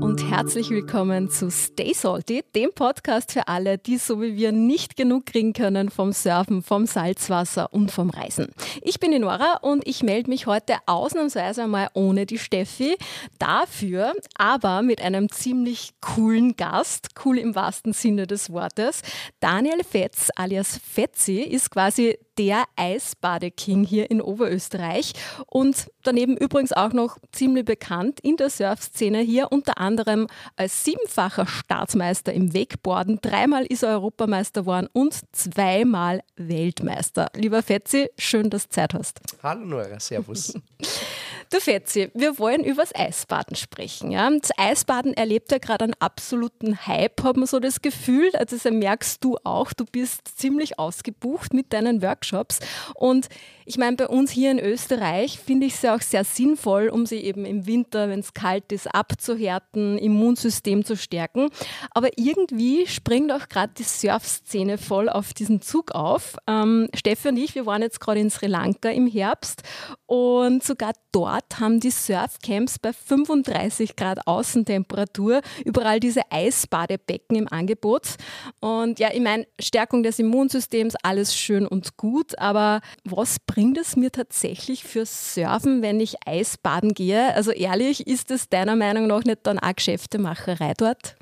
und herzlich willkommen zu Stay Salty, dem Podcast für alle, die so wie wir nicht genug kriegen können vom Surfen, vom Salzwasser und vom Reisen. Ich bin die Nora und ich melde mich heute ausnahmsweise mal ohne die Steffi, dafür aber mit einem ziemlich coolen Gast, cool im wahrsten Sinne des Wortes. Daniel Fetz alias Fetzi ist quasi der Eisbadeking hier in Oberösterreich und daneben übrigens auch noch ziemlich bekannt in der Surfszene hier, unter anderem als siebenfacher Staatsmeister im Wakeboarden. Dreimal ist er Europameister geworden und zweimal Weltmeister. Lieber Fetzi, schön, dass du Zeit hast. Hallo Nora, Servus. Du Fetzi, wir wollen über das Eisbaden sprechen. Ja? Das Eisbaden erlebt ja gerade einen absoluten Hype, hat man so das Gefühl. Also das merkst du auch, du bist ziemlich ausgebucht mit deinen Workshops. Und ich meine, bei uns hier in Österreich finde ich es ja auch sehr sinnvoll, um sie eben im Winter, wenn es kalt ist, abzuhärten, Immunsystem zu stärken. Aber irgendwie springt auch gerade die Surfszene voll auf diesen Zug auf. Ähm, Steffi und ich, wir waren jetzt gerade in Sri Lanka im Herbst und sogar dort Ort haben die Surfcamps bei 35 Grad Außentemperatur überall diese Eisbadebecken im Angebot. Und ja, ich meine, Stärkung des Immunsystems, alles schön und gut, aber was bringt es mir tatsächlich für Surfen, wenn ich Eisbaden gehe? Also ehrlich, ist es deiner Meinung nach nicht dann auch Geschäftemacherei dort?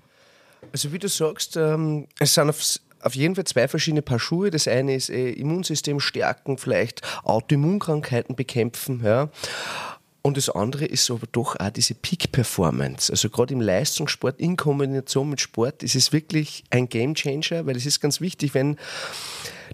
Also wie du sagst, ähm, es sind auf auf jeden Fall zwei verschiedene Paar Schuhe. Das eine ist äh, Immunsystem stärken, vielleicht Autoimmunkrankheiten bekämpfen. Ja. Und das andere ist aber doch auch diese Peak-Performance. Also gerade im Leistungssport in Kombination mit Sport ist es wirklich ein Game Changer, weil es ist ganz wichtig, wenn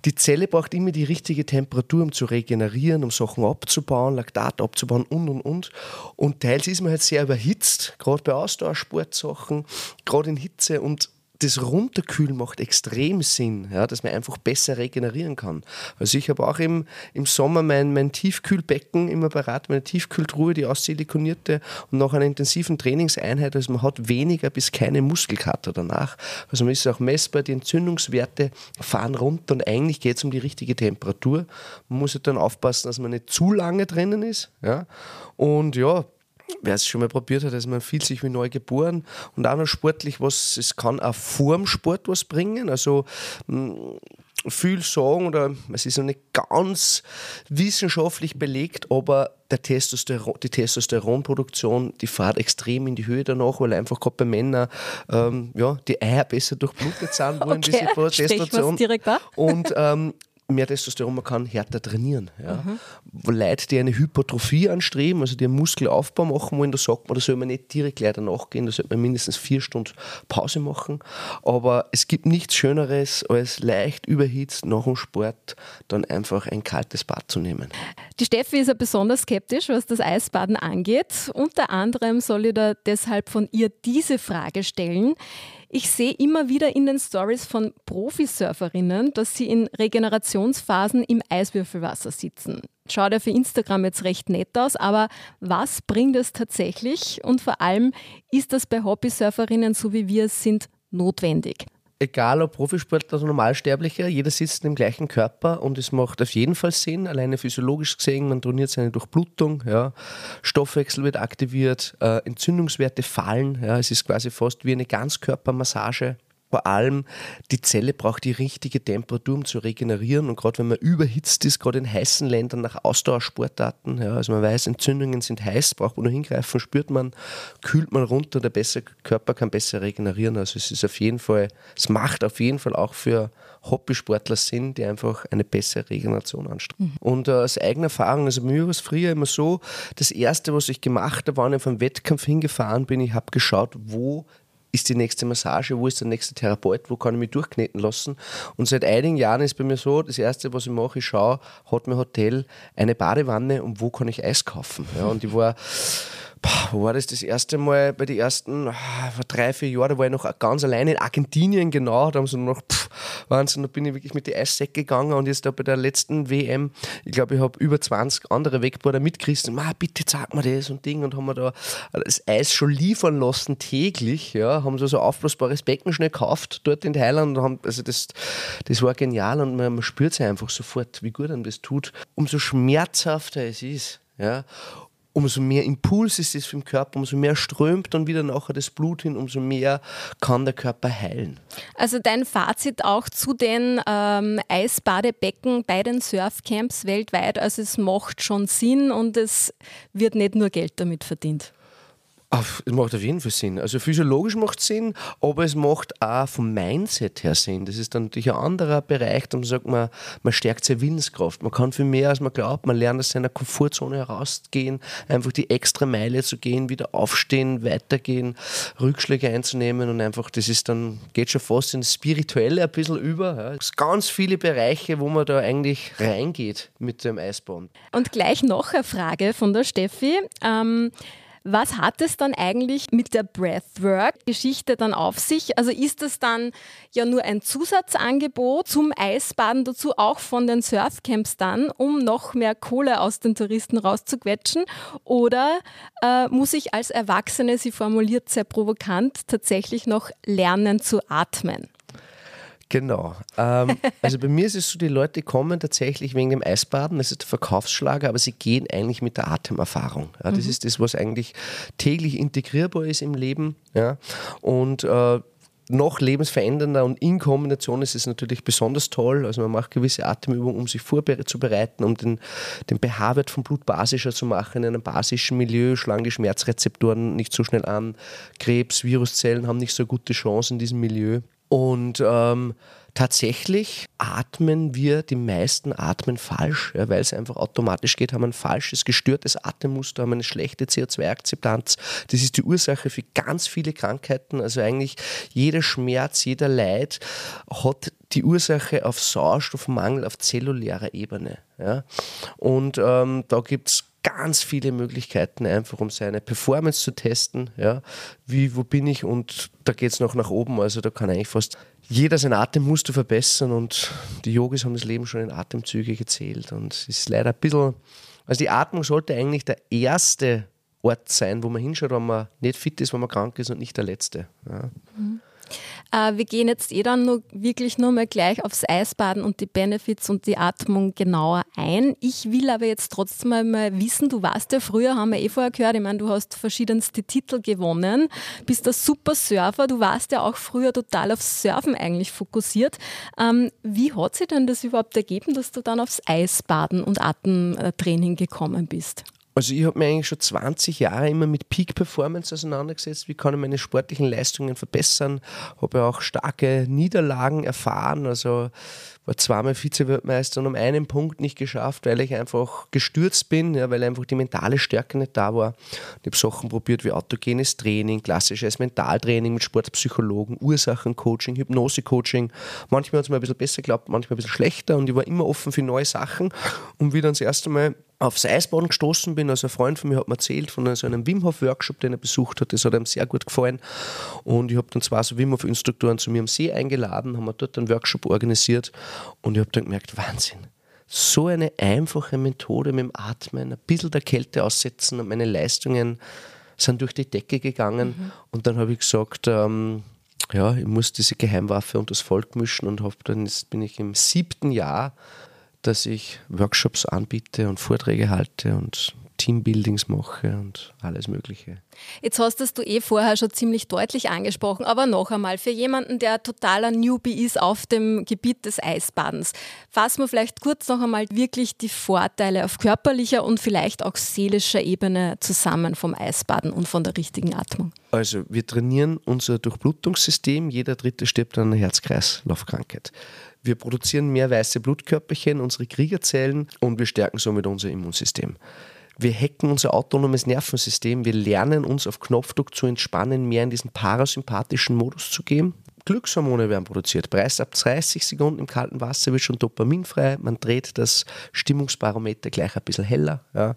die Zelle braucht immer die richtige Temperatur, um zu regenerieren, um Sachen abzubauen, Laktat abzubauen und und und. Und teils ist man halt sehr überhitzt, gerade bei Ausdauersportsachen, gerade in Hitze und das Runterkühlen macht extrem Sinn, ja, dass man einfach besser regenerieren kann. Also ich habe auch im, im Sommer mein, mein Tiefkühlbecken immer parat, meine Tiefkühltruhe, die aussilikonierte und nach einer intensiven Trainingseinheit, also man hat weniger bis keine Muskelkater danach. Also man ist auch messbar, die Entzündungswerte fahren runter und eigentlich geht es um die richtige Temperatur. Man muss halt dann aufpassen, dass man nicht zu lange drinnen ist. Ja. Und ja, wer es schon mal probiert hat, also man fühlt sich wie neu geboren und auch noch sportlich was, es kann auch vorm Sport was bringen, also hm, viel sagen oder es ist noch nicht ganz wissenschaftlich belegt, aber der Testosteron, die Testosteronproduktion, die fährt extrem in die Höhe danach, weil einfach gerade bei Männern ähm, ja, die Eier besser durchblutet sind, wollen okay. diese Testosteron. Und ähm, mehr Testosteron, man kann härter trainieren. Ja. Mhm. Leute, die eine Hypertrophie anstreben, also die einen Muskelaufbau machen wollen, da sagt man, da soll man nicht direkt leider nachgehen, da sollte man mindestens vier Stunden Pause machen. Aber es gibt nichts Schöneres, als leicht überhitzt nach dem Sport dann einfach ein kaltes Bad zu nehmen. Die Steffi ist ja besonders skeptisch, was das Eisbaden angeht. Unter anderem soll ich da deshalb von ihr diese Frage stellen. Ich sehe immer wieder in den Stories von Profisurferinnen, dass sie in Regenerationsphasen im Eiswürfelwasser sitzen. Schaut ja für Instagram jetzt recht nett aus, aber was bringt es tatsächlich? Und vor allem, ist das bei Hobbysurferinnen, so wie wir es sind, notwendig? Egal ob Profisportler oder Normalsterblicher, jeder sitzt im gleichen Körper und es macht auf jeden Fall Sinn, alleine physiologisch gesehen, man trainiert seine Durchblutung, ja, Stoffwechsel wird aktiviert, äh, Entzündungswerte fallen, ja, es ist quasi fast wie eine Ganzkörpermassage vor allem die Zelle braucht die richtige Temperatur, um zu regenerieren. Und gerade wenn man überhitzt ist, gerade in heißen Ländern nach Ausdauersportarten, ja, also man weiß, Entzündungen sind heiß, braucht man nur hingreifen, spürt man, kühlt man runter, der bessere Körper kann besser regenerieren. Also es ist auf jeden Fall, es macht auf jeden Fall auch für Hobbysportler Sinn, die einfach eine bessere Regeneration anstreben. Mhm. Und äh, aus eigener Erfahrung, also mir war es früher immer so, das erste, was ich gemacht habe, war, ich vom Wettkampf hingefahren bin, ich habe geschaut, wo ist die nächste Massage, wo ist der nächste Therapeut, wo kann ich mich durchkneten lassen. Und seit einigen Jahren ist bei mir so, das Erste, was ich mache, ich schaue, hat mein Hotel eine Badewanne und wo kann ich Eis kaufen. Ja, und ich war wo war das das erste Mal bei den ersten, ah, vor drei, vier Jahren, da war ich noch ganz alleine in Argentinien, genau, da haben sie noch, pff, Wahnsinn, da bin ich wirklich mit den Eissäcken gegangen und jetzt da bei der letzten WM, ich glaube, ich habe über 20 andere Wakeboarder mitgekriegt, und, bitte zeig mir das und Ding und haben wir da das Eis schon liefern lassen täglich, ja, haben so so aufblasbares Becken schnell gekauft dort in Thailand und haben, also das, das war genial und man, man spürt es einfach sofort, wie gut einem das tut, umso schmerzhafter es ist, ja, umso mehr Impuls ist es im Körper, umso mehr strömt dann wieder nachher das Blut hin, umso mehr kann der Körper heilen. Also dein Fazit auch zu den ähm, Eisbadebecken bei den Surfcamps weltweit, also es macht schon Sinn und es wird nicht nur Geld damit verdient. Es macht auf jeden Fall Sinn. Also physiologisch macht es Sinn, aber es macht auch vom Mindset her Sinn. Das ist dann natürlich ein anderer Bereich, da sagt man, man stärkt seine Willenskraft. Man kann viel mehr, als man glaubt. Man lernt aus seiner Komfortzone herauszugehen, einfach die extra Meile zu gehen, wieder aufstehen, weitergehen, Rückschläge einzunehmen und einfach, das ist dann, geht schon fast ins Spirituelle ein bisschen über. Es sind ganz viele Bereiche, wo man da eigentlich reingeht mit dem Eisbahn. Und gleich noch eine Frage von der Steffi. Ähm, was hat es dann eigentlich mit der Breathwork-Geschichte dann auf sich? Also ist es dann ja nur ein Zusatzangebot zum Eisbaden dazu, auch von den Surfcamps dann, um noch mehr Kohle aus den Touristen rauszuquetschen? Oder äh, muss ich als Erwachsene, sie formuliert sehr provokant, tatsächlich noch lernen zu atmen? Genau. Ähm, also bei mir ist es so, die Leute kommen tatsächlich wegen dem Eisbaden, das ist der Verkaufsschlager, aber sie gehen eigentlich mit der Atemerfahrung. Ja, das mhm. ist das, was eigentlich täglich integrierbar ist im Leben. Ja, und äh, noch lebensverändernder und in Kombination ist es natürlich besonders toll. Also man macht gewisse Atemübungen, um sich vorzubereiten, um den, den pH-Wert vom Blut basischer zu machen, in einem basischen Milieu schlagen die Schmerzrezeptoren nicht so schnell an. Krebs, Viruszellen haben nicht so gute Chancen in diesem Milieu. Und ähm, tatsächlich atmen wir, die meisten atmen falsch, ja, weil es einfach automatisch geht, haben ein falsches, gestörtes Atemmuster, haben eine schlechte CO2-Akzeptanz. Das ist die Ursache für ganz viele Krankheiten. Also eigentlich jeder Schmerz, jeder Leid hat die Ursache auf Sauerstoffmangel auf zellulärer Ebene. Ja. Und ähm, da gibt es ganz viele Möglichkeiten, einfach um seine Performance zu testen. Ja, wie, wo bin ich? Und da geht es noch nach oben. Also da kann eigentlich fast jeder sein Atemmuster verbessern und die Yogis haben das Leben schon in Atemzüge gezählt. Und es ist leider ein bisschen, also die Atmung sollte eigentlich der erste Ort sein, wo man hinschaut, wenn man nicht fit ist, wenn man krank ist und nicht der letzte. Ja. Mhm. Äh, wir gehen jetzt eh dann nur, wirklich nur mal gleich aufs Eisbaden und die Benefits und die Atmung genauer ein. Ich will aber jetzt trotzdem mal wissen, du warst ja früher, haben wir eh vorher gehört, ich meine, du hast verschiedenste Titel gewonnen, bist ein super Surfer, du warst ja auch früher total aufs Surfen eigentlich fokussiert. Ähm, wie hat sich denn das überhaupt ergeben, dass du dann aufs Eisbaden und Atemtraining gekommen bist? Also ich habe mich eigentlich schon 20 Jahre immer mit Peak Performance auseinandergesetzt. Wie kann ich meine sportlichen Leistungen verbessern? Habe auch starke Niederlagen erfahren. Also war zweimal Vize-Weltmeister und um einen Punkt nicht geschafft, weil ich einfach gestürzt bin, ja, weil einfach die mentale Stärke nicht da war. Ich habe Sachen probiert wie autogenes Training, klassisches Mentaltraining mit Sportpsychologen, Ursachencoaching, Hypnose-Coaching. Manchmal hat es mir ein bisschen besser geklappt, manchmal ein bisschen schlechter und ich war immer offen für neue Sachen. Und wie dann das erste Mal aufs Eisbaden gestoßen bin. Also ein Freund von mir hat mir erzählt von so einem Wim Hof Workshop, den er besucht hat. Das hat ihm sehr gut gefallen. Und ich habe dann zwei so Wim Hof Instruktoren zu mir am See eingeladen, haben wir dort einen Workshop organisiert und ich habe dann gemerkt, Wahnsinn. So eine einfache Methode mit dem Atmen, ein bisschen der Kälte aussetzen und meine Leistungen sind durch die Decke gegangen. Mhm. Und dann habe ich gesagt, ähm, ja, ich muss diese Geheimwaffe und das Volk mischen und hab dann jetzt bin ich im siebten Jahr dass ich Workshops anbiete und Vorträge halte und Teambuildings mache und alles Mögliche. Jetzt hast das du eh vorher schon ziemlich deutlich angesprochen, aber noch einmal, für jemanden, der totaler Newbie ist auf dem Gebiet des Eisbadens, fassen wir vielleicht kurz noch einmal wirklich die Vorteile auf körperlicher und vielleicht auch seelischer Ebene zusammen vom Eisbaden und von der richtigen Atmung. Also wir trainieren unser Durchblutungssystem, jeder Dritte stirbt an einer Herz-Kreislauf-Krankheit. Wir produzieren mehr weiße Blutkörperchen, unsere Kriegerzellen und wir stärken somit unser Immunsystem. Wir hacken unser autonomes Nervensystem, wir lernen uns auf Knopfdruck zu entspannen, mehr in diesen parasympathischen Modus zu gehen. Glückshormone werden produziert. Bereits ab 30 Sekunden im kalten Wasser wird schon dopaminfrei. Man dreht das Stimmungsbarometer gleich ein bisschen heller. Ja.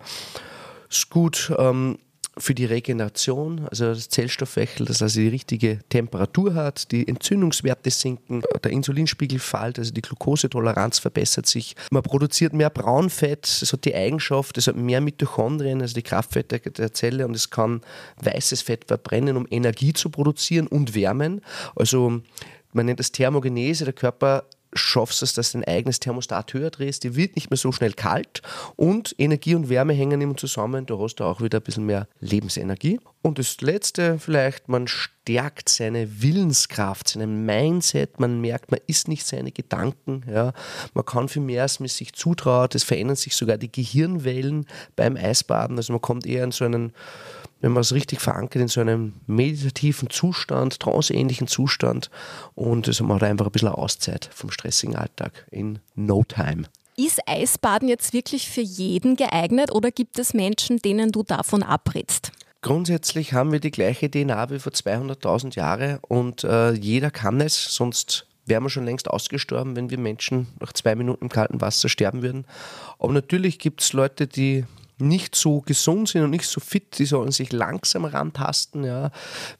Ist gut ähm, für die Regeneration, also das Zellstoffwechsel, das also die richtige Temperatur hat, die Entzündungswerte sinken, der Insulinspiegel fällt, also die Glukosetoleranz verbessert sich. Man produziert mehr Braunfett, es hat die Eigenschaft, es hat mehr Mitochondrien, also die Kraftfette der Zelle und es kann weißes Fett verbrennen, um Energie zu produzieren und wärmen. Also man nennt das Thermogenese, der Körper schaffst es, dass du dein eigenes Thermostat höher drehst, dir wird nicht mehr so schnell kalt und Energie und Wärme hängen immer zusammen, da hast du auch wieder ein bisschen mehr Lebensenergie. Und das Letzte vielleicht, man stärkt seine Willenskraft, seinen Mindset, man merkt, man ist nicht seine Gedanken, ja. man kann viel mehr, als man sich zutraut, es verändern sich sogar die Gehirnwellen beim Eisbaden, also man kommt eher in so einen wenn man es richtig verankert in so einem meditativen Zustand, tranceähnlichen Zustand und man hat einfach ein bisschen Auszeit vom stressigen Alltag in no time. Ist Eisbaden jetzt wirklich für jeden geeignet oder gibt es Menschen, denen du davon abrätst? Grundsätzlich haben wir die gleiche DNA wie vor 200.000 Jahren und äh, jeder kann es, sonst wären wir schon längst ausgestorben, wenn wir Menschen nach zwei Minuten im kalten Wasser sterben würden. Aber natürlich gibt es Leute, die nicht so gesund sind und nicht so fit, die sollen sich langsam rantasten. Ja.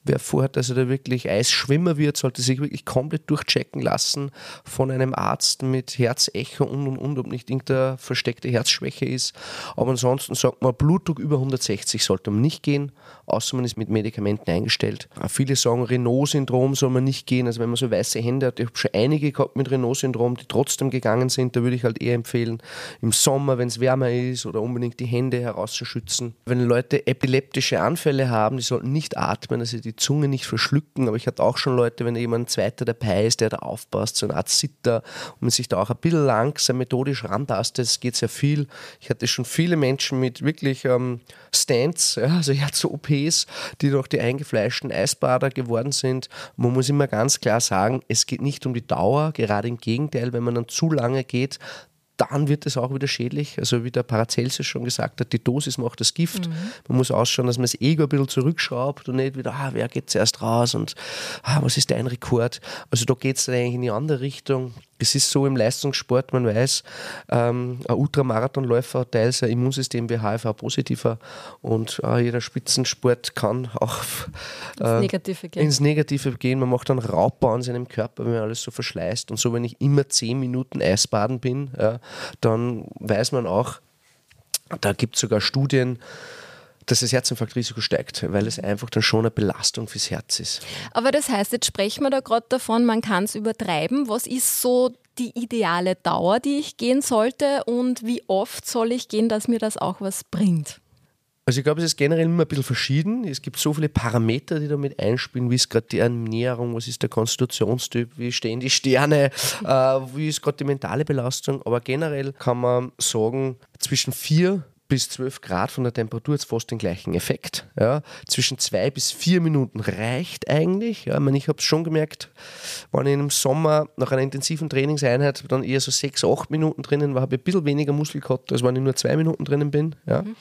Wer vorhat, dass er da wirklich Eisschwimmer wird, sollte sich wirklich komplett durchchecken lassen von einem Arzt mit Herzecho und und und, ob nicht irgendeine versteckte Herzschwäche ist. Aber ansonsten sagt man, Blutdruck über 160 sollte man nicht gehen, außer man ist mit Medikamenten eingestellt. Viele sagen, Renault-Syndrom soll man nicht gehen. Also wenn man so weiße Hände hat, ich habe schon einige gehabt mit Renault-Syndrom, die trotzdem gegangen sind, da würde ich halt eher empfehlen, im Sommer, wenn es wärmer ist oder unbedingt die Hände Hände herauszuschützen. Wenn Leute epileptische Anfälle haben, die sollten nicht atmen, also die Zunge nicht verschlucken. Aber ich hatte auch schon Leute, wenn jemand zweiter dabei ist, der da aufpasst, so eine Art Sitter und man sich da auch ein bisschen langsam methodisch rantastet, das geht sehr viel. Ich hatte schon viele Menschen mit wirklich ähm, Stents, ja, also Herz-OPs, die doch die eingefleischten Eisbader geworden sind. Man muss immer ganz klar sagen, es geht nicht um die Dauer, gerade im Gegenteil, wenn man dann zu lange geht, dann wird es auch wieder schädlich. Also wie der Paracelsus schon gesagt hat, die Dosis macht das Gift. Mhm. Man muss ausschauen, dass man das Ego ein bisschen zurückschraubt und nicht wieder, ah, wer geht zuerst raus und ah, was ist dein Rekord? Also da geht es eigentlich in die andere Richtung es ist so im Leistungssport, man weiß, ähm, ein Ultramarathonläufer hat teils ein Immunsystem wie HIV-positiver und äh, jeder Spitzensport kann auch äh, ins, Negative gehen. ins Negative gehen. Man macht dann Raubbau an seinem Körper, wenn man alles so verschleißt. Und so, wenn ich immer zehn Minuten Eisbaden bin, ja, dann weiß man auch, da gibt es sogar Studien, dass das Herzinfarktrisiko steigt, weil es einfach dann schon eine Belastung fürs Herz ist. Aber das heißt, jetzt sprechen wir da gerade davon, man kann es übertreiben. Was ist so die ideale Dauer, die ich gehen sollte und wie oft soll ich gehen, dass mir das auch was bringt? Also ich glaube, es ist generell immer ein bisschen verschieden. Es gibt so viele Parameter, die damit einspielen. Wie ist gerade die Ernährung, was ist der Konstitutionstyp, wie stehen die Sterne, äh, wie ist gerade die mentale Belastung. Aber generell kann man sagen, zwischen vier bis 12 Grad von der Temperatur jetzt fast den gleichen Effekt. Ja. Zwischen zwei bis vier Minuten reicht eigentlich. Ja. Ich, meine, ich habe es schon gemerkt, wenn ich im Sommer nach einer intensiven Trainingseinheit dann eher so sechs, acht Minuten drinnen war, habe ich ein bisschen weniger Muskel gehabt, als wenn ich nur zwei Minuten drinnen bin. Ja. Mhm.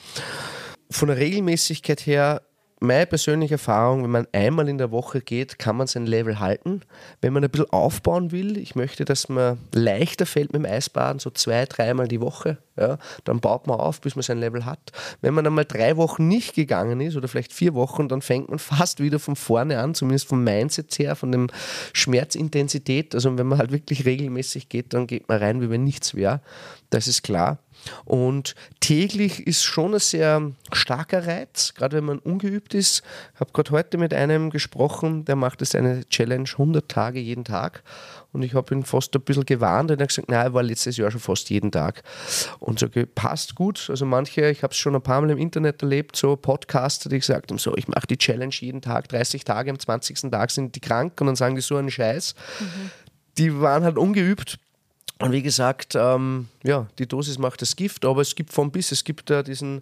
Von der Regelmäßigkeit her meine persönliche Erfahrung, wenn man einmal in der Woche geht, kann man sein Level halten. Wenn man ein bisschen aufbauen will, ich möchte, dass man leichter fällt mit dem Eisbaden, so zwei, dreimal die Woche, ja, dann baut man auf, bis man sein Level hat. Wenn man einmal drei Wochen nicht gegangen ist oder vielleicht vier Wochen, dann fängt man fast wieder von vorne an, zumindest vom Mindset her, von der Schmerzintensität. Also wenn man halt wirklich regelmäßig geht, dann geht man rein, wie wenn nichts wäre. Das ist klar. Und täglich ist schon ein sehr starker Reiz, gerade wenn man ungeübt ist. Ich habe gerade heute mit einem gesprochen, der macht es eine Challenge 100 Tage jeden Tag. Und ich habe ihn fast ein bisschen gewarnt und er hat gesagt, nein, er war letztes Jahr schon fast jeden Tag. Und so passt gut. Also manche, ich habe es schon ein paar Mal im Internet erlebt, so Podcaster, die gesagt haben, so, ich mache die Challenge jeden Tag, 30 Tage, am 20. Tag sind die krank und dann sagen die so einen Scheiß. Mhm. Die waren halt ungeübt und wie gesagt, ähm, ja, die Dosis macht das Gift, aber es gibt von bis. Es gibt da diesen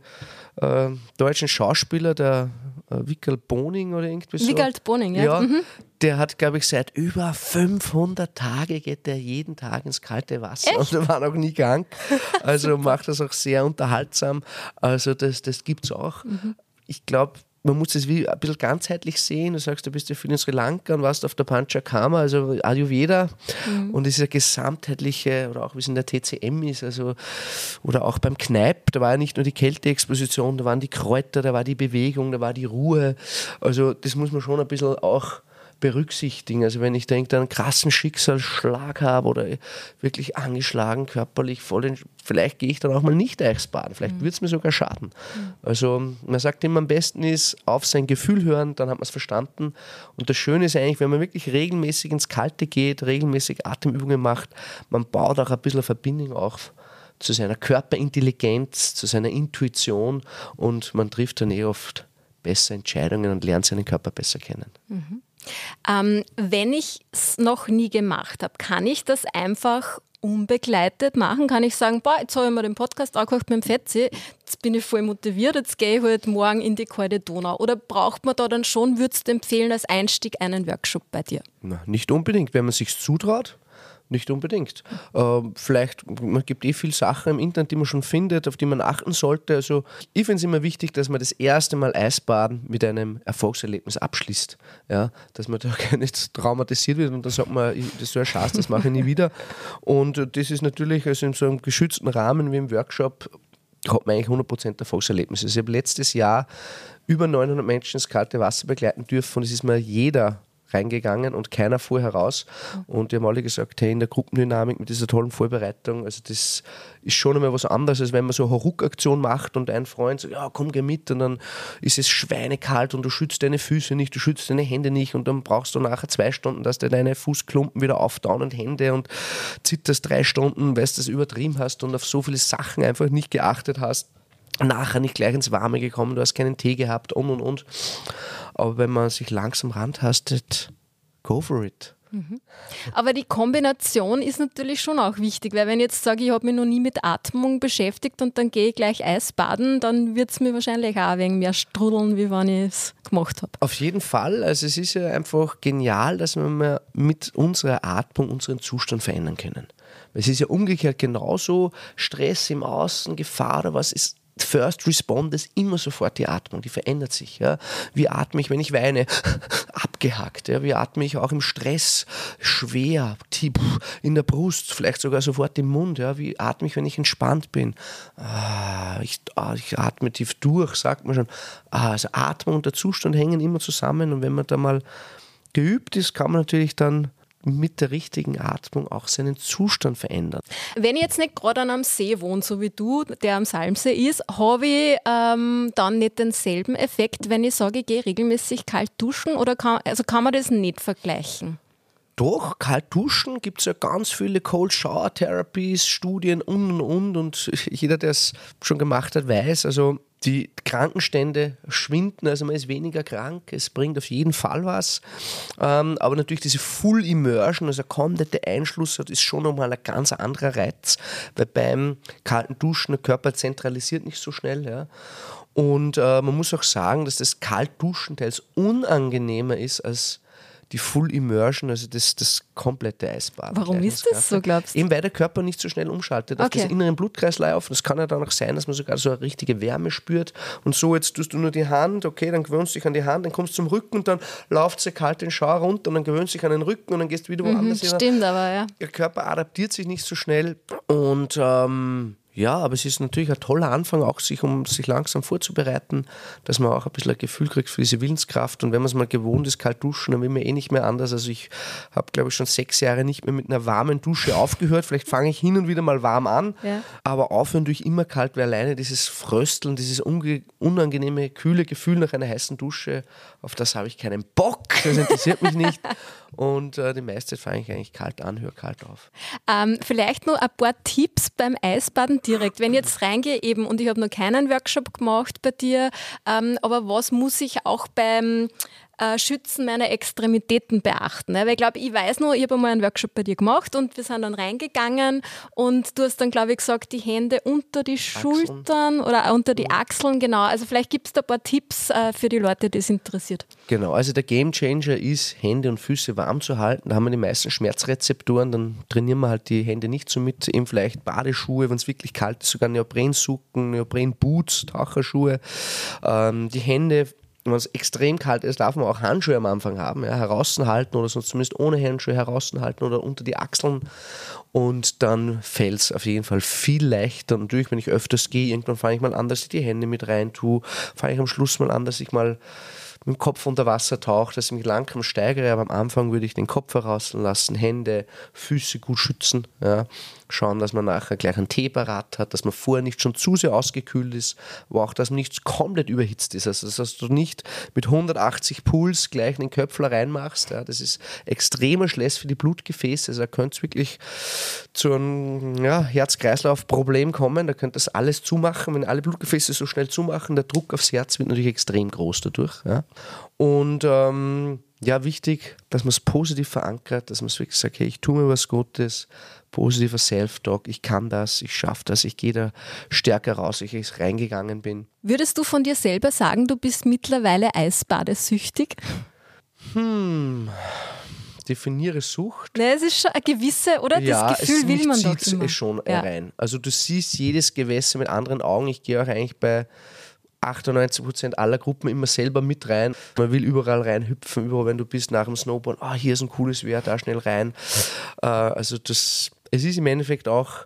äh, deutschen Schauspieler, der äh, Wickald Boning oder irgendwie so. Wickald Boning, ja. ja mhm. Der hat, glaube ich, seit über 500 Tagen geht der jeden Tag ins kalte Wasser Echt? und war noch nie krank. Also macht das auch sehr unterhaltsam. Also das, das gibt es auch. Mhm. Ich glaube, man muss es wie ein bisschen ganzheitlich sehen. Du sagst, du bist ja viel in Sri Lanka und warst auf der Panchakama, also Ayurveda mhm. und dieser gesamtheitliche, oder auch wie es in der TCM ist, also oder auch beim Kneipp, da war ja nicht nur die Kälteexposition, da waren die Kräuter, da war die Bewegung, da war die Ruhe. Also das muss man schon ein bisschen auch berücksichtigen. Also wenn ich denke, einen krassen Schicksalsschlag habe oder wirklich angeschlagen körperlich, voll vielleicht gehe ich dann auch mal nicht Eisbaden. Vielleicht mhm. wird es mir sogar schaden. Mhm. Also man sagt immer, am besten ist auf sein Gefühl hören, dann hat man es verstanden. Und das Schöne ist eigentlich, wenn man wirklich regelmäßig ins Kalte geht, regelmäßig Atemübungen macht, man baut auch ein bisschen Verbindung auf zu seiner Körperintelligenz, zu seiner Intuition und man trifft dann eh oft bessere Entscheidungen und lernt seinen Körper besser kennen. Mhm. Ähm, wenn ich es noch nie gemacht habe, kann ich das einfach unbegleitet machen? Kann ich sagen, boah, jetzt habe ich mir den Podcast angehört mit dem Fetzi, jetzt bin ich voll motiviert, jetzt gehe ich halt morgen in die kalte Donau. Oder braucht man da dann schon, würdest du empfehlen, als Einstieg einen Workshop bei dir? Na, nicht unbedingt. Wenn man sich zutraut, nicht unbedingt. Äh, vielleicht, man gibt eh viel Sachen im Internet, die man schon findet, auf die man achten sollte. Also ich finde es immer wichtig, dass man das erste Mal Eisbaden mit einem Erfolgserlebnis abschließt. Ja, dass man da nicht traumatisiert wird und dann sagt man, das ist so ein Schatz, das mache ich nie wieder. Und das ist natürlich also in so einem geschützten Rahmen wie im Workshop hat man eigentlich 100% Erfolgserlebnis. Also ich habe letztes Jahr über 900 Menschen ins kalte Wasser begleiten dürfen und es ist mir jeder reingegangen und keiner fuhr heraus. Und die haben alle gesagt, hey, in der Gruppendynamik mit dieser tollen Vorbereitung, also das ist schon einmal was anderes, als wenn man so eine Hauruck-Aktion macht und ein Freund sagt, ja, komm, geh mit und dann ist es schweinekalt und du schützt deine Füße nicht, du schützt deine Hände nicht und dann brauchst du nachher zwei Stunden, dass dir deine Fußklumpen wieder auftauen und Hände und zitterst drei Stunden, weil du das übertrieben hast und auf so viele Sachen einfach nicht geachtet hast nachher nicht gleich ins Warme gekommen, du hast keinen Tee gehabt und und und. Aber wenn man sich langsam rantastet, go for it. Mhm. Aber die Kombination ist natürlich schon auch wichtig, weil wenn ich jetzt sage, ich habe mich noch nie mit Atmung beschäftigt und dann gehe ich gleich Eisbaden, dann wird es mir wahrscheinlich auch wenig mehr strudeln, wie wenn ich es gemacht habe. Auf jeden Fall. Also es ist ja einfach genial, dass wir mit unserer Atmung unseren Zustand verändern können. Es ist ja umgekehrt genauso Stress im Außen, Gefahr oder was ist First Respond ist immer sofort die Atmung, die verändert sich. Ja. Wie atme ich, wenn ich weine? Abgehackt. Ja. Wie atme ich auch im Stress? Schwer, tief, in der Brust, vielleicht sogar sofort im Mund. Ja. Wie atme ich, wenn ich entspannt bin? Ah, ich, ah, ich atme tief durch, sagt man schon. Ah, also Atmung und der Zustand hängen immer zusammen und wenn man da mal geübt ist, kann man natürlich dann mit der richtigen Atmung auch seinen Zustand verändern. Wenn ich jetzt nicht gerade an einem See wohne, so wie du, der am Salmsee ist, habe ich ähm, dann nicht denselben Effekt, wenn ich sage, ich gehe regelmäßig kalt duschen oder kann, also kann man das nicht vergleichen? Doch, kalt duschen gibt es ja ganz viele Cold Shower Therapies, Studien und und und und jeder, der es schon gemacht hat, weiß, also die Krankenstände schwinden, also man ist weniger krank, es bringt auf jeden Fall was. Ähm, aber natürlich diese Full Immersion, also komplette Einschluss, ist schon nochmal ein ganz anderer Reiz, weil beim kalten Duschen der Körper zentralisiert nicht so schnell. Ja. Und äh, man muss auch sagen, dass das Kaltduschen teils unangenehmer ist als die Full Immersion, also das, das komplette Eisbaden. Warum ist das so, glaubst du? Eben weil der Körper nicht so schnell umschaltet okay. auf das inneren Blutkreislauf. Das kann ja dann auch sein, dass man sogar so eine richtige Wärme spürt. Und so, jetzt tust du nur die Hand, okay, dann gewöhnst du dich an die Hand, dann kommst du zum Rücken und dann läuft sie kalt den Schauer runter und dann gewöhnst du dich an den Rücken und dann gehst du wieder woanders mhm, hin. Stimmt aber, ja. Der Körper adaptiert sich nicht so schnell und ähm, ja, aber es ist natürlich ein toller Anfang, auch sich, um sich langsam vorzubereiten, dass man auch ein bisschen ein Gefühl kriegt für diese Willenskraft. Und wenn man es mal gewohnt ist, kalt duschen, dann will man eh nicht mehr anders. Also ich habe, glaube ich, schon sechs Jahre nicht mehr mit einer warmen Dusche aufgehört. Vielleicht fange ich hin und wieder mal warm an, ja. aber aufhören durch immer kalt, weil alleine dieses Frösteln, dieses unangenehme, kühle Gefühl nach einer heißen Dusche, auf das habe ich keinen Bock, das interessiert mich nicht. Und äh, die meiste Zeit fange ich eigentlich kalt an, höre kalt auf. Ähm, vielleicht noch ein paar Tipps beim Eisbaden direkt. Wenn ich jetzt reingehe eben und ich habe noch keinen Workshop gemacht bei dir, ähm, aber was muss ich auch beim äh, Schützen meiner Extremitäten beachten. Ne? Weil ich glaube, ich weiß noch, ich habe einmal einen Workshop bei dir gemacht und wir sind dann reingegangen und du hast dann, glaube ich, gesagt, die Hände unter die Achseln. Schultern oder unter die Achseln, genau. Also vielleicht gibt es da ein paar Tipps äh, für die Leute, die es interessiert. Genau, also der Game Changer ist, Hände und Füße warm zu halten. Da haben wir die meisten Schmerzrezeptoren, dann trainieren wir halt die Hände nicht so mit, eben vielleicht Badeschuhe, wenn es wirklich kalt ist, sogar Neoprensucken, Neoprenboots, Taucherschuhe. Ähm, die Hände wenn es extrem kalt ist, darf man auch Handschuhe am Anfang haben, ja, heraushalten oder sonst zumindest ohne Handschuhe heraushalten oder unter die Achseln. Und dann fällt es auf jeden Fall viel leichter. Natürlich, wenn ich öfters gehe, irgendwann fange ich mal an, dass ich die Hände mit rein tue, fange ich am Schluss mal an, dass ich mal mit dem Kopf unter Wasser tauche, dass ich mich langsam steigere, aber am Anfang würde ich den Kopf herauslassen, Hände, Füße gut schützen, ja. Schauen, dass man nachher gleich einen Tee parat hat, dass man vorher nicht schon zu sehr ausgekühlt ist, aber auch, dass man nicht komplett überhitzt ist, also dass du nicht mit 180 Puls gleich einen Köpfler reinmachst, ja. das ist extremer Stress für die Blutgefäße, also da könnte es wirklich zu einem ja, Herz-Kreislauf-Problem kommen, da könnte das alles zumachen, wenn alle Blutgefäße so schnell zumachen, der Druck aufs Herz wird natürlich extrem groß dadurch. Ja. Und ähm, ja, wichtig, dass man es positiv verankert, dass man es wirklich sagt, hey, ich tue mir was Gutes, positiver Self-Talk, ich kann das, ich schaffe das, ich gehe da stärker raus, ich ich reingegangen bin. Würdest du von dir selber sagen, du bist mittlerweile eisbadesüchtig? Hm, definiere Sucht. Ne, es ist schon eine gewisse, oder? ja, das Gefühl es, will man doch immer. eh schon Ja. rein. Also du siehst jedes Gewässer mit anderen Augen. Ich gehe auch eigentlich bei 98% aller Gruppen immer selber mit rein. Man will überall reinhüpfen, überall, wenn du bist nach dem Snowboard, ah, hier ist ein cooles Wehr, da schnell rein. Äh, also das, es ist im Endeffekt auch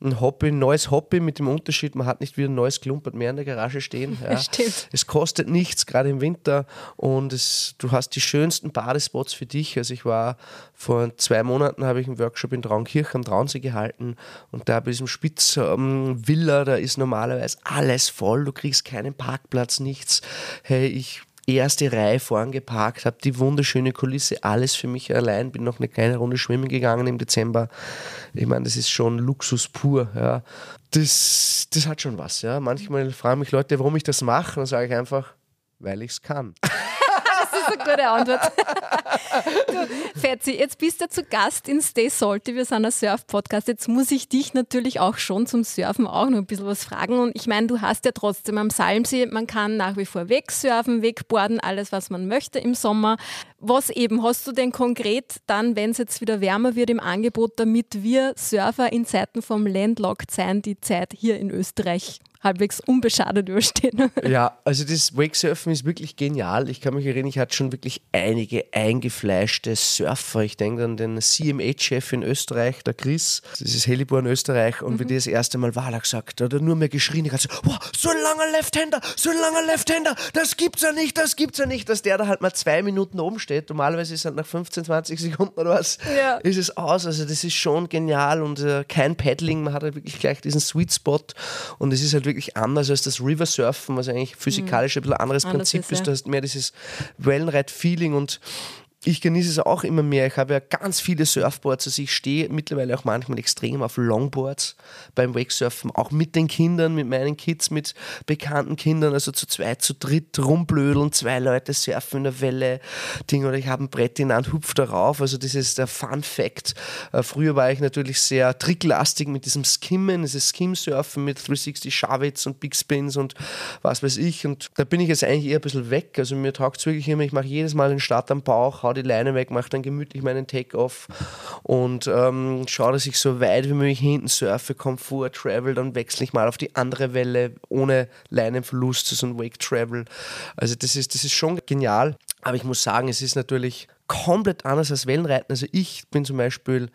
ein Hobby, ein neues Hobby mit dem Unterschied, man hat nicht wieder ein neues Klumpert mehr in der Garage stehen. Ja. Stimmt. Es kostet nichts, gerade im Winter und es, du hast die schönsten Badespots für dich. Also ich war vor zwei Monaten, habe ich einen Workshop in Traunkirch am Traunsee gehalten und da bei diesem Spitz ähm, Villa, da ist normalerweise alles voll, du kriegst keinen Parkplatz, nichts. Hey, ich erste Reihe vorn geparkt, habe die wunderschöne Kulisse, alles für mich allein, bin noch eine kleine Runde schwimmen gegangen im Dezember. Ich meine, das ist schon Luxus pur. Ja. Das, das hat schon was. Ja. Manchmal fragen mich Leute, warum ich das mache, dann sage ich einfach, weil ich es kann. Gute Antwort. du, Fetzi, jetzt bist du zu Gast in Stay Salty. Wir sind ein Surf-Podcast. Jetzt muss ich dich natürlich auch schon zum Surfen auch noch ein bisschen was fragen. Und ich meine, du hast ja trotzdem am Salmsee, man kann nach wie vor wegsurfen, wegboarden, alles, was man möchte im Sommer. Was eben hast du denn konkret dann, wenn es jetzt wieder wärmer wird, im Angebot, damit wir Surfer in Zeiten vom Landlocked sein, die Zeit hier in Österreich halbwegs unbeschadet überstehen? Ja, also das Wakesurfen ist wirklich genial. Ich kann mich erinnern, ich hatte schon wirklich einige eingefleischte Surfer. Ich denke an den CMA-Chef in Österreich, der Chris. Das ist Heliborn Österreich. Und wie der das erste Mal war, hat er gesagt, da hat er nur mehr geschrien. Ich hat so, wow, so ein langer Left-Hander, so ein langer Left-Hander, das gibt's ja nicht, das gibt's ja nicht. Dass der da halt mal zwei Minuten oben steht. Normalerweise ist halt nach 15, 20 Sekunden oder was, Ja. ist es aus. Also das ist schon genial und äh, kein Paddling. Man hat halt wirklich gleich diesen Sweet Spot. Und es ist halt wirklich anders als das River Surfen, was eigentlich physikalisch ein bisschen anderes Anders Prinzip ist, ist. ja. Du hast mehr dieses Wellenreit-Feeling und ich genieße es auch immer mehr. Ich habe ja ganz viele Surfboards. Also ich stehe mittlerweile auch manchmal extrem auf Longboards beim Wakesurfen, auch mit den Kindern, mit meinen Kids, mit bekannten Kindern, also zu zweit, zu dritt rumblödeln, zwei Leute surfen in der Welle, Ding, oder ich habe ein Brett in der Hand, hupf darauf. Also das ist der Fun Fact. Äh, Früher war ich natürlich sehr tricklastig mit diesem Skimmen, dieses Skim-Surfen mit 360 Shavits und Big Spins und was weiß ich. Und da bin ich jetzt eigentlich eher ein bisschen weg. Also mir taugt es wirklich immer, ich mache jedes Mal den Start am Bauch, hau die Leine weg, mache dann gemütlich meinen Take-Off und ähm, schaue, dass ich so weit wie möglich hinten surfe, Komfort, Travel, dann wechsle ich mal auf die andere Welle ohne Leinenverlust, so ein Wake Travel. Also das ist, das ist schon genial. Aber ich muss sagen, es ist natürlich komplett anders als Wellenreiten. Also ich bin zum Beispiel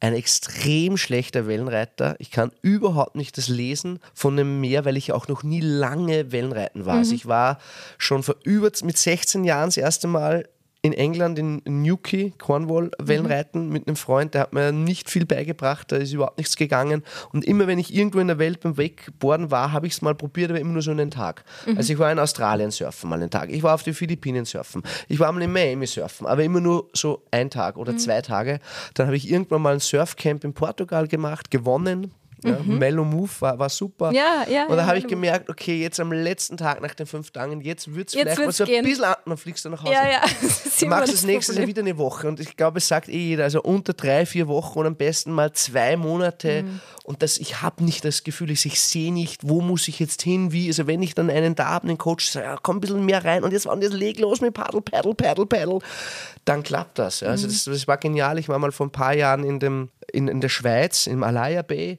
ein extrem schlechter Wellenreiter. Ich kann überhaupt nicht das Lesen von dem Meer, weil ich auch noch nie lange Wellenreiten war. Also ich war schon vor über mit 16 Jahren das erste Mal in England in Newquay, Cornwall, Wellenreiten mit einem Freund, der hat mir nicht viel beigebracht, da ist überhaupt nichts gegangen. Und immer wenn ich irgendwo in der Welt beim Wakeboarden war, habe ich es mal probiert, aber immer nur so einen Tag. Also ich war in Australien surfen mal einen Tag, ich war auf den Philippinen surfen, ich war mal in Miami surfen, aber immer nur so ein Tag oder zwei Tage. Dann habe ich irgendwann mal ein Surfcamp in Portugal gemacht, gewonnen. Ja, Mellow Move war, war super. Ja, ja, Und da habe ich gemerkt, okay, jetzt am letzten Tag nach den fünf Tagen, jetzt wird es vielleicht mal so ein gehen. bisschen an, dann fliegst du nach Hause. Ja, ja. Das machst das nächste Jahr wieder eine Woche und ich glaube, es sagt eh jeder, also unter drei, vier Wochen und am besten mal zwei Monate Mhm. und das, ich habe nicht das Gefühl, ich, ich sehe nicht, wo muss ich jetzt hin, wie, also wenn ich dann einen da habe, einen Coach, sage, ja, komm ein bisschen mehr rein und jetzt, und jetzt leg los mit Paddle, Paddle, Paddle, Paddle, dann klappt das. Also Mhm. das, das war genial, ich war mal vor ein paar Jahren in, dem, in, in der Schweiz, im Alaya Bay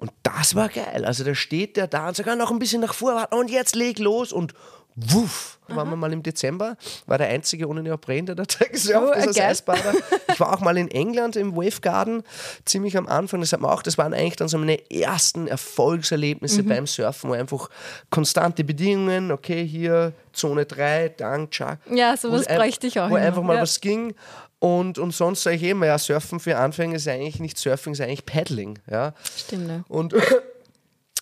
und das war geil. Also da steht der da und sagt, ah, noch ein bisschen nach vor, und jetzt leg los und wuff, waren wir mal im Dezember, war der einzige ohne Neopren, der da gesurft Oh, ist als. Eisbader. Ich war auch mal in England im Wave Garden, ziemlich am Anfang, das hat man auch, das waren eigentlich dann so meine ersten Erfolgserlebnisse beim Surfen, wo einfach konstante Bedingungen, okay, hier Zone 3, Dank, Chuck. Ja, sowas bräuchte ich auch Wo immer, einfach mal ja. was ging. Und, und sonst sage ich immer, ja, Surfen für Anfänger ist eigentlich nicht Surfing, ist eigentlich Paddling. Ja. Stimmt, ne? Und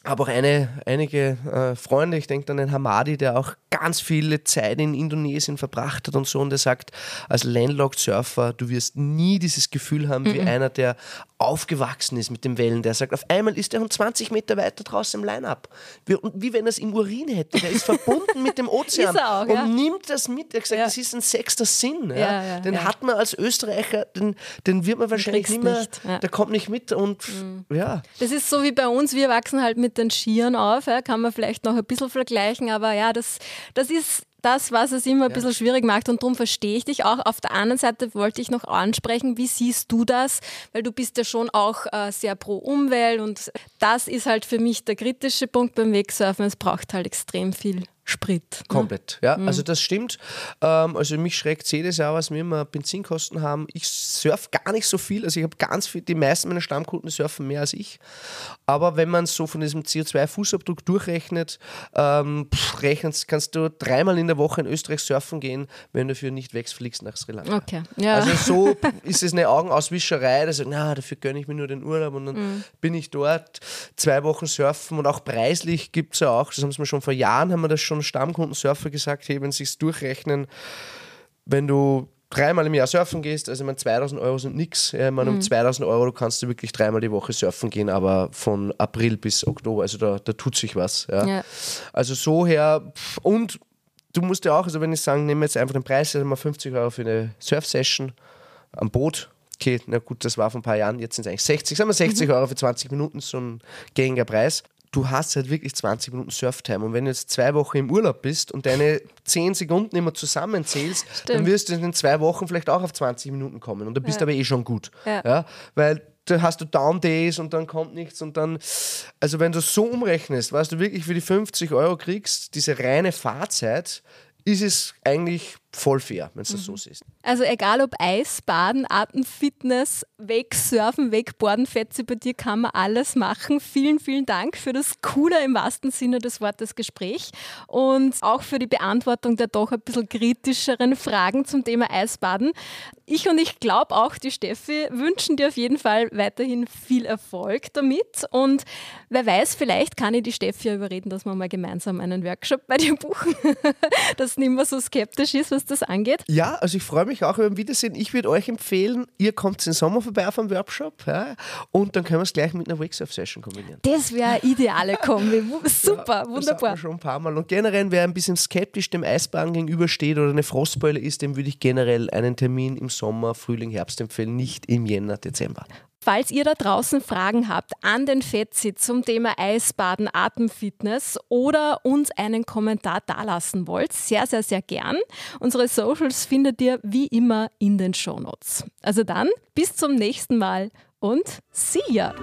habe auch eine, einige äh, Freunde, ich denke an den Hamadi, der auch ganz viele Zeit in Indonesien verbracht hat und so, und der sagt, als Landlocked Surfer, du wirst nie dieses Gefühl haben wie einer, der aufgewachsen ist mit den Wellen, der sagt, auf einmal ist der Hund 20 Meter weiter draußen im Line-Up. Wie, wie wenn er es im Urin hätte. Der ist verbunden mit dem Ozean er auch, und ja. nimmt das mit. Er hat gesagt, Ja. das ist ein sechster Sinn. Ja? Ja, den hat man als Österreicher, den, den wird man wahrscheinlich nicht mehr, nicht. Mhm. der kommt nicht mit und ja. Das ist so wie bei uns, wir wachsen halt mit den Skiern auf, ja, kann man vielleicht noch ein bisschen vergleichen, aber ja, das, das ist das, was es immer ein bisschen schwierig macht und darum verstehe ich dich auch. Auf der anderen Seite wollte ich noch ansprechen, wie siehst du das? Weil du bist ja schon auch äh, sehr pro Umwelt und das ist halt für mich der kritische Punkt beim Wegsurfen. Es braucht halt extrem viel Sprit. Komplett, ja. Mhm. Also das stimmt. Ähm, also mich schreckt jedes Jahr, was wir immer Benzinkosten haben. Ich surfe gar nicht so viel. Also ich habe ganz viel, die meisten meiner Stammkunden surfen mehr als ich. Aber wenn man so von diesem CO2-Fußabdruck durchrechnet, ähm, pff, rechnest, kannst du dreimal in der Woche in Österreich surfen gehen, wenn du für nicht wegfliegst nach Sri Lanka. Okay, ja. Also so ist es eine Augenauswischerei, dass ich, na, dafür gönne ich mir nur den Urlaub und dann Mhm. bin ich dort zwei Wochen surfen und auch preislich gibt es ja auch, das haben sie mir schon vor Jahren, haben wir das schon Stammkundensurfer gesagt, hey, wenn sie es durchrechnen, wenn du dreimal im Jahr surfen gehst, also ich meine 2000 Euro sind nix, ja, ich meine Mhm. um 2000 Euro du kannst du wirklich dreimal die Woche surfen gehen, aber von April bis Oktober, also da, da tut sich was. Ja. Ja. Also so her und du musst ja auch, also wenn ich sagen, nehmen wir jetzt einfach den Preis, also mal 50 Euro für eine Surf-Session am Boot. Okay, na gut, das war vor ein paar Jahren, jetzt sind es eigentlich 60, sagen wir 60 Euro für 20 Minuten, so ein gängiger Preis. Du hast halt wirklich 20 Minuten Surftime und wenn du jetzt zwei Wochen im Urlaub bist und deine 10 Sekunden immer zusammenzählst, dann Stimmt. wirst du in den zwei Wochen vielleicht auch auf 20 Minuten kommen und da bist du aber eh schon gut. Ja. Weil da hast du Down Days und dann kommt nichts und dann, also wenn du so umrechnest, was du wirklich für die 50 Euro kriegst, diese reine Fahrzeit, ist es eigentlich voll fair, wenn du das so siehst. Also egal ob Eisbaden, Atemfitness, Wegsurfen, Wegborden, Fetze bei dir kann man alles machen. Vielen, vielen Dank für das coole im wahrsten Sinne des Wortes Gespräch und auch für die Beantwortung der doch ein bisschen kritischeren Fragen zum Thema Eisbaden. Ich und ich glaube auch, die Steffi wünschen dir auf jeden Fall weiterhin viel Erfolg damit und wer weiß, vielleicht kann ich die Steffi ja überreden, dass wir mal gemeinsam einen Workshop bei dir buchen, dass nicht mehr so skeptisch ist, was das angeht. Ja, also ich freue mich auch über ein Wiedersehen. Ich würde euch empfehlen, ihr kommt im Sommer vorbei auf einem Workshop ja, und dann können wir es gleich mit einer Wakesurf-Session kombinieren. Das wäre eine ideale Kombi. Super, Das sagt wunderbar. schon ein paar Mal. Und generell, wer ein bisschen skeptisch dem Eisbahn gegenübersteht oder eine Frostbeule ist, dem würde ich generell einen Termin im Sommer, Frühling, Herbst empfehlen, nicht im Jänner, Dezember. Falls ihr da draußen Fragen habt an den Fetzi zum Thema Eisbaden, Atemfitness oder uns einen Kommentar dalassen wollt, sehr, sehr, sehr gern. Unsere Socials findet ihr wie immer in den Shownotes. Also dann, bis zum nächsten Mal und see ya!